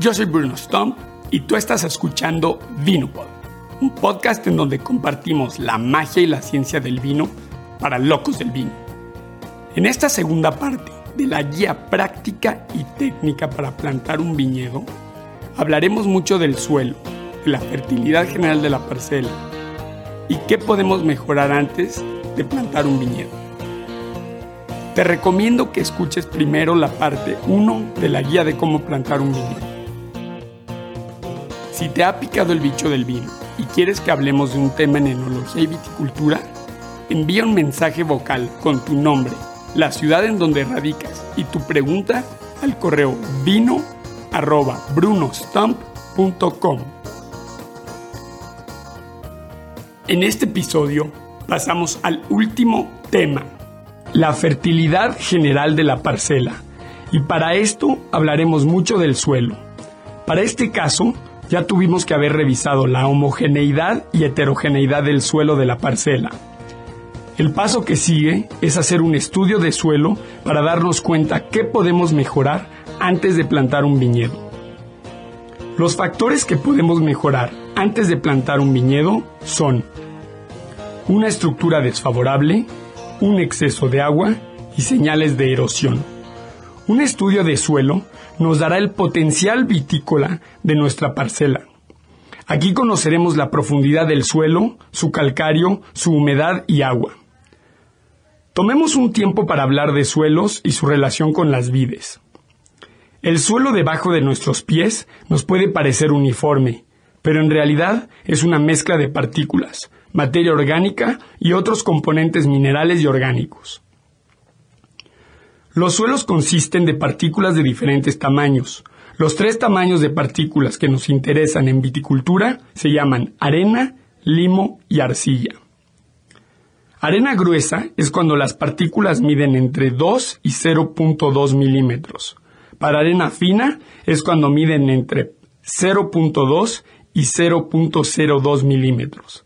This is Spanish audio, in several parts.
Yo soy Bruno Stump y tú estás escuchando Vinopod, un podcast en donde compartimos la magia y la ciencia del vino para locos del vino. En esta segunda parte de la guía práctica y técnica para plantar un viñedo, hablaremos mucho del suelo, de la fertilidad general de la parcela y qué podemos mejorar antes de plantar un viñedo. Te recomiendo que escuches primero la parte 1 de la guía de cómo plantar un viñedo. Si te ha picado el bicho del vino y quieres que hablemos de un tema en enología y viticultura, envía un mensaje vocal con tu nombre, la ciudad en donde radicas y tu pregunta al correo vino@brunostump.com. En este episodio pasamos al último tema, la fertilidad general de la parcela. Y para esto hablaremos mucho del suelo. Para este caso, ya tuvimos que haber revisado la homogeneidad y heterogeneidad del suelo de la parcela. El paso que sigue es hacer un estudio de suelo para darnos cuenta qué podemos mejorar antes de plantar un viñedo. Los factores que podemos mejorar antes de plantar un viñedo son una estructura desfavorable, un exceso de agua y señales de erosión. Un estudio de suelo nos dará el potencial vitícola de nuestra parcela. Aquí conoceremos la profundidad del suelo, su calcario, su humedad y agua. Tomemos un tiempo para hablar de suelos y su relación con las vides. El suelo debajo de nuestros pies nos puede parecer uniforme, pero en realidad es una mezcla de partículas, materia orgánica y otros componentes minerales y orgánicos. Los suelos consisten de partículas de diferentes tamaños. Los tres tamaños de partículas que nos interesan en viticultura se llaman arena, limo y arcilla. Arena gruesa es cuando las partículas miden entre 2 y 0.2 milímetros. Para arena fina es cuando miden entre 0.2 y 0.02 milímetros.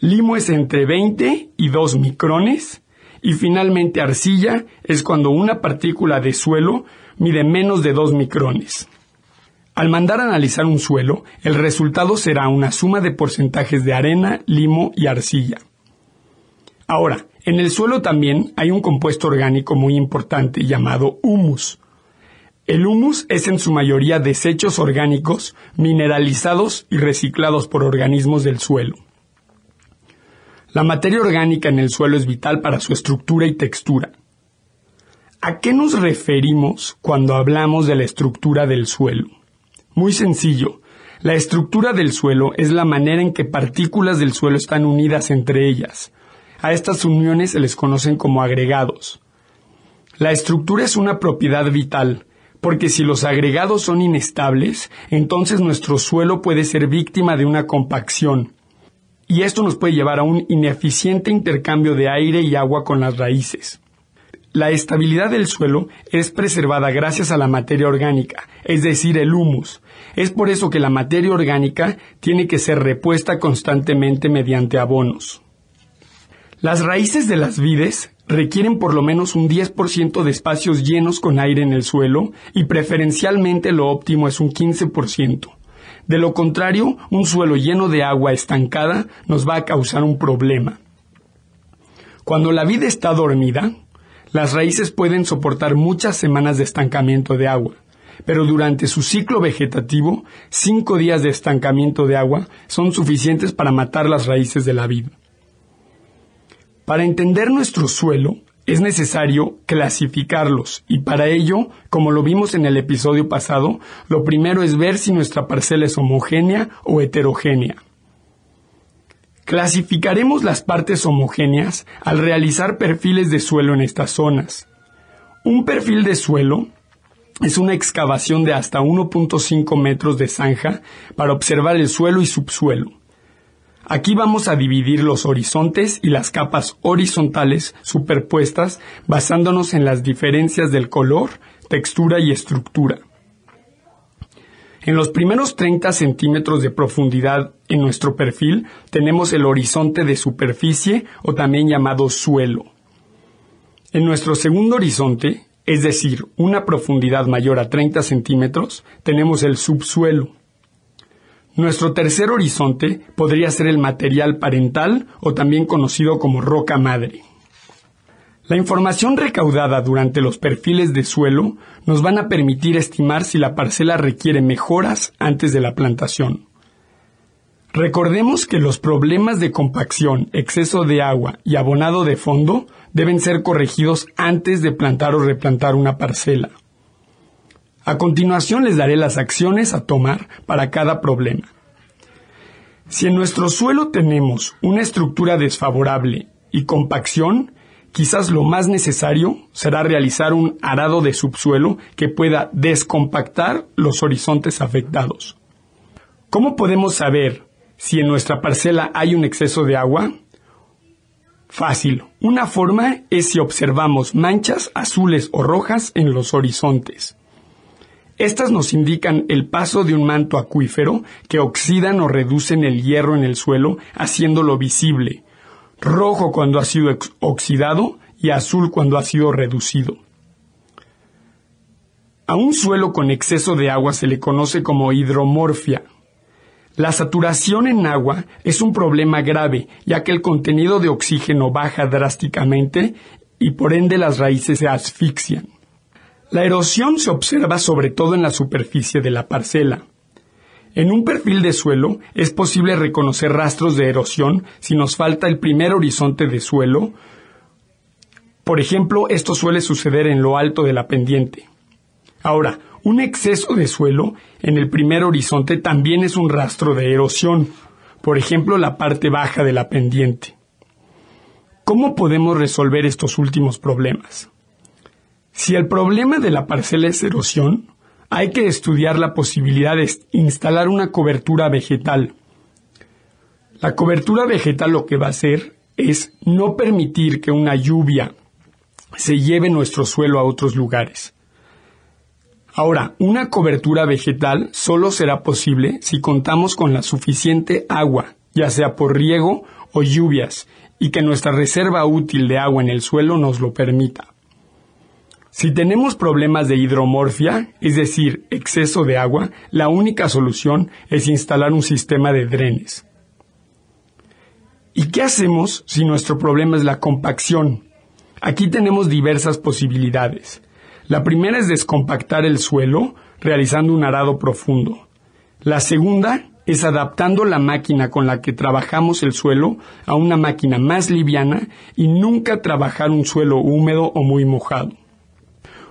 Limo es entre 20 y 2 micrones. Y finalmente arcilla es cuando una partícula de suelo mide menos de 2 micrones. Al mandar a analizar un suelo, el resultado será una suma de porcentajes de arena, limo y arcilla. Ahora, en el suelo también hay un compuesto orgánico muy importante llamado humus. El humus es en su mayoría desechos orgánicos mineralizados y reciclados por organismos del suelo. La materia orgánica en el suelo es vital para su estructura y textura. ¿A qué nos referimos cuando hablamos de la estructura del suelo? Muy sencillo. La estructura del suelo es la manera en que partículas del suelo están unidas entre ellas. A estas uniones se les conocen como agregados. La estructura es una propiedad vital, porque si los agregados son inestables, entonces nuestro suelo puede ser víctima de una compacción, y esto nos puede llevar a un ineficiente intercambio de aire y agua con las raíces. La estabilidad del suelo es preservada gracias a la materia orgánica, es decir, el humus. Es por eso que la materia orgánica tiene que ser repuesta constantemente mediante abonos. Las raíces de las vides requieren por lo menos un 10% de espacios llenos con aire en el suelo y preferencialmente lo óptimo es un 15%. De lo contrario, un suelo lleno de agua estancada nos va a causar un problema. Cuando la vida está dormida, las raíces pueden soportar muchas semanas de estancamiento de agua, pero durante su ciclo vegetativo, cinco días de estancamiento de agua son suficientes para matar las raíces de la vid. Para entender nuestro suelo, es necesario clasificarlos y para ello, como lo vimos en el episodio pasado, lo primero es ver si nuestra parcela es homogénea o heterogénea. Clasificaremos las partes homogéneas al realizar perfiles de suelo en estas zonas. Un perfil de suelo es una excavación de hasta 1.5 metros de zanja para observar el suelo y subsuelo. Aquí vamos a dividir los horizontes y las capas horizontales superpuestas basándonos en las diferencias del color, textura y estructura. En los primeros 30 centímetros de profundidad en nuestro perfil tenemos el horizonte de superficie o también llamado suelo. En nuestro segundo horizonte, es decir, una profundidad mayor a 30 centímetros, tenemos el subsuelo. Nuestro tercer horizonte podría ser el material parental o también conocido como roca madre. La información recaudada durante los perfiles de suelo nos van a permitir estimar si la parcela requiere mejoras antes de la plantación. Recordemos que los problemas de compacción, exceso de agua y abonado de fondo deben ser corregidos antes de plantar o replantar una parcela. A continuación les daré las acciones a tomar para cada problema. Si en nuestro suelo tenemos una estructura desfavorable y compacción, quizás lo más necesario será realizar un arado de subsuelo que pueda descompactar los horizontes afectados. ¿Cómo podemos saber si en nuestra parcela hay un exceso de agua? Fácil. Una forma es si observamos manchas azules o rojas en los horizontes. Estas nos indican el paso de un manto acuífero que oxidan o reducen el hierro en el suelo, haciéndolo visible. Rojo cuando ha sido oxidado y azul cuando ha sido reducido. A un suelo con exceso de agua se le conoce como hidromorfia la saturación en agua es un problema grave, ya que el contenido de oxígeno baja drásticamente y por ende las raíces se asfixian. La erosión se observa sobre todo en la superficie de la parcela. En un perfil de suelo es posible reconocer rastros de erosión si nos falta el primer horizonte de suelo. Por ejemplo, esto suele suceder en lo alto de la pendiente. Ahora, un exceso de suelo en el primer horizonte también es un rastro de erosión, por ejemplo la parte baja de la pendiente. ¿Cómo podemos resolver estos últimos problemas? Si el problema de la parcela es erosión, hay que estudiar la posibilidad de instalar una cobertura vegetal. La cobertura vegetal lo que va a hacer es no permitir que una lluvia se lleve nuestro suelo a otros lugares. Ahora, una cobertura vegetal solo será posible si contamos con la suficiente agua, ya sea por riego o lluvias, y que nuestra reserva útil de agua en el suelo nos lo permita. Si tenemos problemas de hidromorfia, es decir, exceso de agua, la única solución es instalar un sistema de drenes. ¿Y qué hacemos si nuestro problema es la compacción? Aquí tenemos diversas posibilidades. La primera es descompactar el suelo realizando un arado profundo. La segunda es adaptando la máquina con la que trabajamos el suelo a una máquina más liviana y nunca trabajar un suelo húmedo o muy mojado.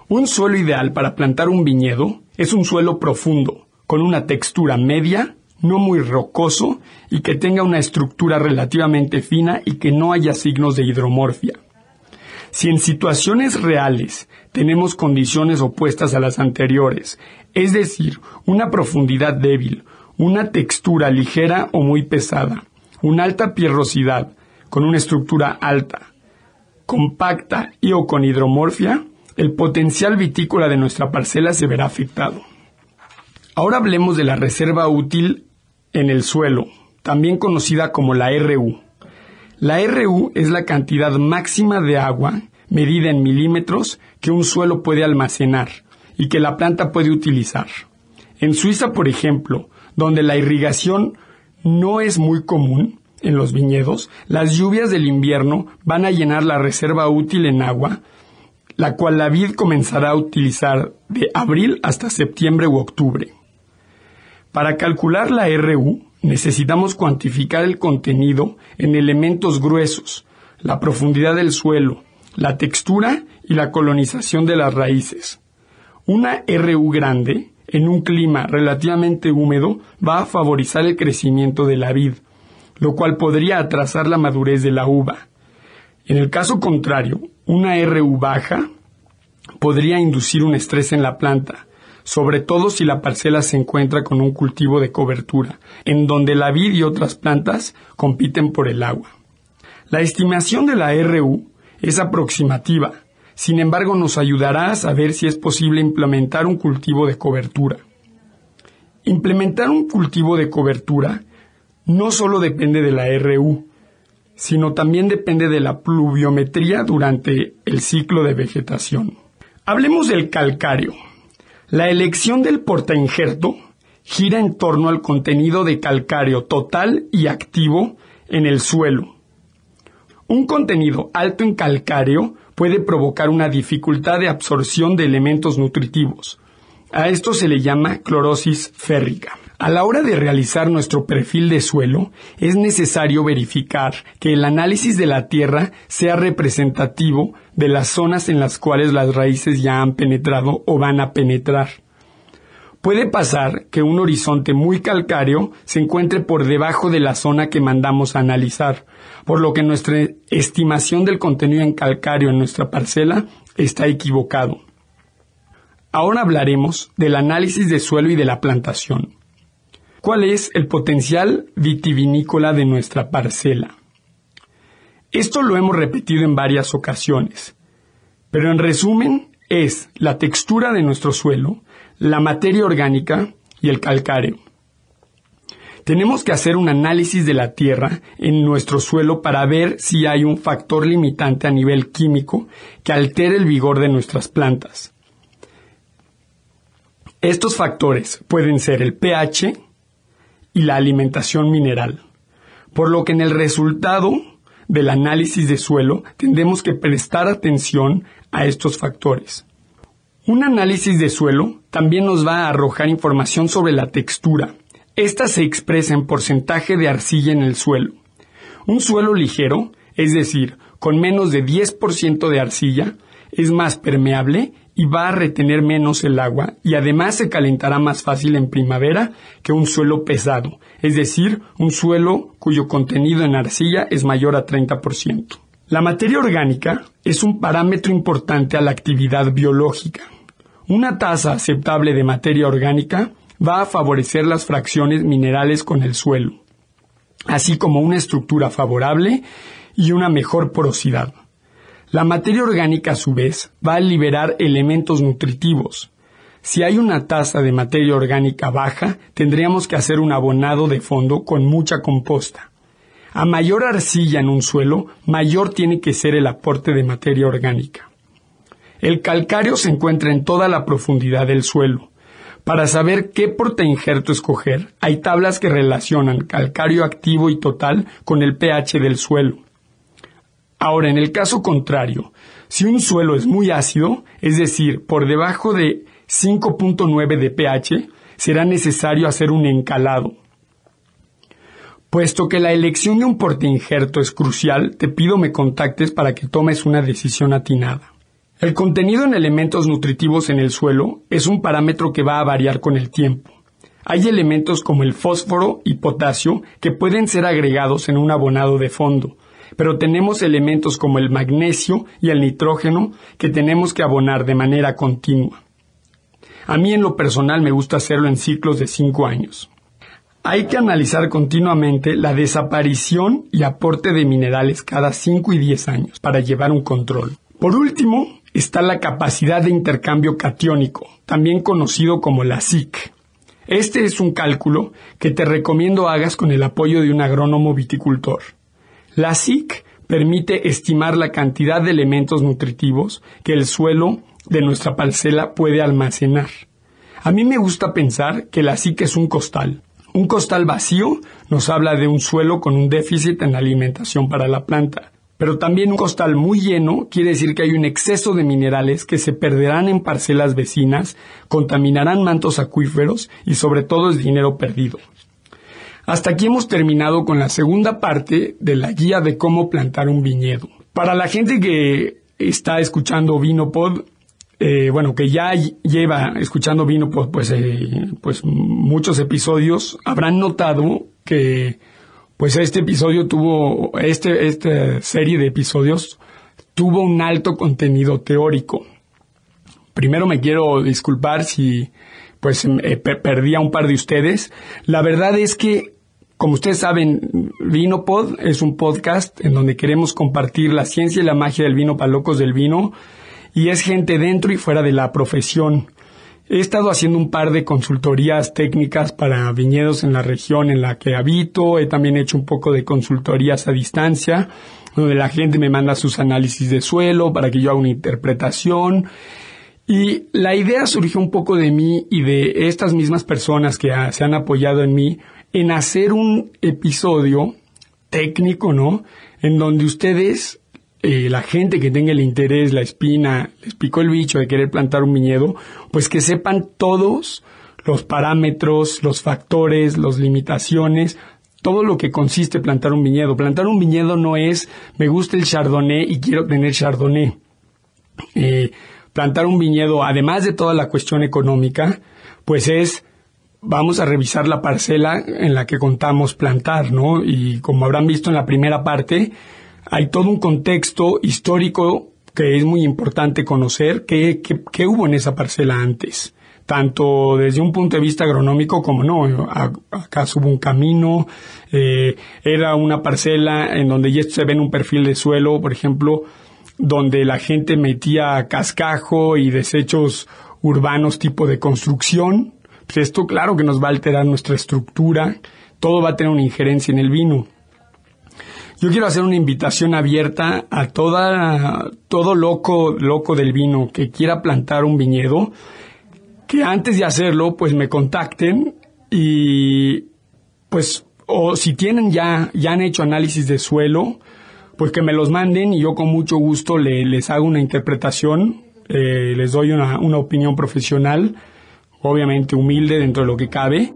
Un suelo ideal para plantar un viñedo es un suelo profundo, con una textura media, no muy rocoso y que tenga una estructura relativamente fina y que no haya signos de hidromorfia. Si en situaciones reales tenemos condiciones opuestas a las anteriores, es decir, una profundidad débil, una textura ligera o muy pesada, una alta pierrosidad, con una estructura alta, compacta y o con hidromorfia, el potencial vitícola de nuestra parcela se verá afectado. Ahora hablemos de la reserva útil en el suelo, también conocida como la RU. La RU es la cantidad máxima de agua medida en milímetros que un suelo puede almacenar y que la planta puede utilizar. En Suiza, por ejemplo, donde la irrigación no es muy común en los viñedos, las lluvias del invierno van a llenar la reserva útil en agua, la cual la vid comenzará a utilizar de abril hasta septiembre u octubre. Para calcular la RU, necesitamos cuantificar el contenido en elementos gruesos, la profundidad del suelo, la textura y la colonización de las raíces. Una RU grande, en un clima relativamente húmedo, va a favorizar el crecimiento de la vid, lo cual podría atrasar la madurez de la uva. En el caso contrario, una RU baja podría inducir un estrés en la planta, sobre todo si la parcela se encuentra con un cultivo de cobertura, en donde la vid y otras plantas compiten por el agua. La estimación de la RU es aproximativa, sin embargo nos ayudará a saber si es posible implementar un cultivo de cobertura. Implementar un cultivo de cobertura no solo depende de la RU, sino también depende de la pluviometría durante el ciclo de vegetación. Hablemos del calcáreo. La elección del portainjerto gira en torno al contenido de calcáreo total y activo en el suelo. Un contenido alto en calcáreo puede provocar una dificultad de absorción de elementos nutritivos. A esto se le llama clorosis férrica. A la hora de realizar nuestro perfil de suelo, es necesario verificar que el análisis de la tierra sea representativo de las zonas en las cuales las raíces ya han penetrado o van a penetrar. Puede pasar que un horizonte muy calcáreo se encuentre por debajo de la zona que mandamos a analizar, por lo que nuestra estimación del contenido en calcáreo en nuestra parcela está equivocado. Ahora hablaremos del análisis de suelo y de la plantación. ¿Cuál es el potencial vitivinícola de nuestra parcela? Esto lo hemos repetido en varias ocasiones, pero en resumen es la textura de nuestro suelo, la materia orgánica y el calcáreo. Tenemos que hacer un análisis de la tierra en nuestro suelo para ver si hay un factor limitante a nivel químico que altere el vigor de nuestras plantas. Estos factores pueden ser el pH, y la alimentación mineral. Por lo que en el resultado del análisis de suelo tendremos que prestar atención a estos factores. Un análisis de suelo también nos va a arrojar información sobre la textura. Esta se expresa en porcentaje de arcilla en el suelo. Un suelo ligero, es decir, con menos de 10% de arcilla, es más permeable y va a retener menos el agua y además se calentará más fácil en primavera que un suelo pesado, es decir, un suelo cuyo contenido en arcilla es mayor a 30%. La materia orgánica es un parámetro importante a la actividad biológica. Una tasa aceptable de materia orgánica va a favorecer las fracciones minerales con el suelo, así como una estructura favorable y una mejor porosidad. La materia orgánica, a su vez, va a liberar elementos nutritivos. Si hay una tasa de materia orgánica baja, tendríamos que hacer un abonado de fondo con mucha composta. A mayor arcilla en un suelo, mayor tiene que ser el aporte de materia orgánica. El calcáreo se encuentra en toda la profundidad del suelo. Para saber qué injerto escoger, hay tablas que relacionan calcáreo activo y total con el pH del suelo. Ahora, en el caso contrario, si un suelo es muy ácido, es decir, por debajo de 5.9 de pH, será necesario hacer un encalado. Puesto que la elección de un injerto es crucial, te pido me contactes para que tomes una decisión atinada. El contenido en elementos nutritivos en el suelo es un parámetro que va a variar con el tiempo. Hay elementos como el fósforo y potasio que pueden ser agregados en un abonado de fondo, pero tenemos elementos como el magnesio y el nitrógeno que tenemos que abonar de manera continua. A mí en lo personal me gusta hacerlo en ciclos de cinco años. Hay que analizar continuamente la desaparición y aporte de minerales cada 5 y 10 años para llevar un control. Por último, está la capacidad de intercambio catiónico, también conocido como la SIC. Este es un cálculo que te recomiendo hagas con el apoyo de un agrónomo viticultor. La SIC permite estimar la cantidad de elementos nutritivos que el suelo de nuestra parcela puede almacenar. A mí me gusta pensar que la SIC es un costal. Un costal vacío nos habla de un suelo con un déficit en alimentación para la planta. Pero también un costal muy lleno quiere decir que hay un exceso de minerales que se perderán en parcelas vecinas, contaminarán mantos acuíferos y sobre todo es dinero perdido. Hasta aquí hemos terminado con la segunda parte de la guía de cómo plantar un viñedo. Para la gente que está escuchando Vinopod, eh, bueno, que ya lleva escuchando Vinopod, pues, eh, pues muchos episodios, habrán notado que, pues este episodio tuvo, este, esta serie de episodios tuvo un alto contenido teórico. Primero me quiero disculpar si, pues, eh, perdí a un par de ustedes. La verdad es que como ustedes saben, VinoPod es un podcast en donde queremos compartir la ciencia y la magia del vino para locos del vino y es gente dentro y fuera de la profesión. He estado haciendo un par de consultorías técnicas para viñedos en la región en la que habito. He también hecho un poco de consultorías a distancia, donde la gente me manda sus análisis de suelo para que yo haga una interpretación. Y la idea surgió un poco de mí y de estas mismas personas que se han apoyado en mí en hacer un episodio técnico, ¿no? En donde ustedes, eh, la gente que tenga el interés, la espina, les picó el bicho de querer plantar un viñedo, pues que sepan todos los parámetros, los factores, las limitaciones, todo lo que consiste plantar un viñedo. Plantar un viñedo no es me gusta el chardonnay y quiero tener chardonnay. Eh, plantar un viñedo, además de toda la cuestión económica, pues es vamos a revisar la parcela en la que contamos plantar, ¿no? Y como habrán visto en la primera parte, hay todo un contexto histórico que es muy importante conocer qué, qué, hubo en esa parcela antes, tanto desde un punto de vista agronómico como no. Acá hubo un camino, eh, era una parcela en donde ya se ve en un perfil de suelo, por ejemplo, donde la gente metía cascajo y desechos urbanos tipo de construcción. Pues esto claro que nos va a alterar nuestra estructura, todo va a tener una injerencia en el vino. Yo quiero hacer una invitación abierta a toda, todo loco, loco del vino que quiera plantar un viñedo, que antes de hacerlo, pues me contacten y, pues, o si tienen ya, ya han hecho análisis de suelo, pues que me los manden y yo con mucho gusto les hago una interpretación, eh, les doy una, una opinión profesional, obviamente humilde dentro de lo que cabe.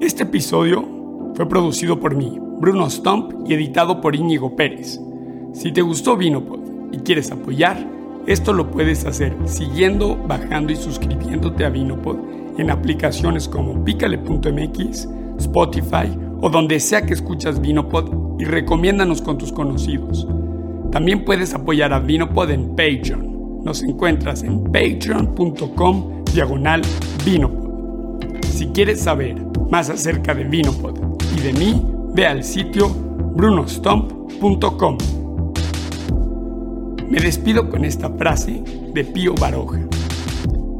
Este episodio fue producido por mí, Bruno Stump, y editado por Íñigo Pérez. Si te gustó Vinopod y quieres apoyar, esto lo puedes hacer siguiendo, bajando y suscribiéndote a Vinopod en aplicaciones como picale.mx, Spotify o donde sea que escuchas Vinopod y recomiéndanos con tus conocidos. También puedes apoyar a Vinopod en Patreon. Nos encuentras en patreon.com diagonal Vinopod. Si quieres saber más acerca de Vinopod y de mí, ve al sitio brunostomp.com. Me despido con esta frase de Pío Baroja.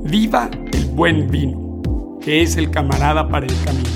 Viva el buen vino, que es el camarada para el camino.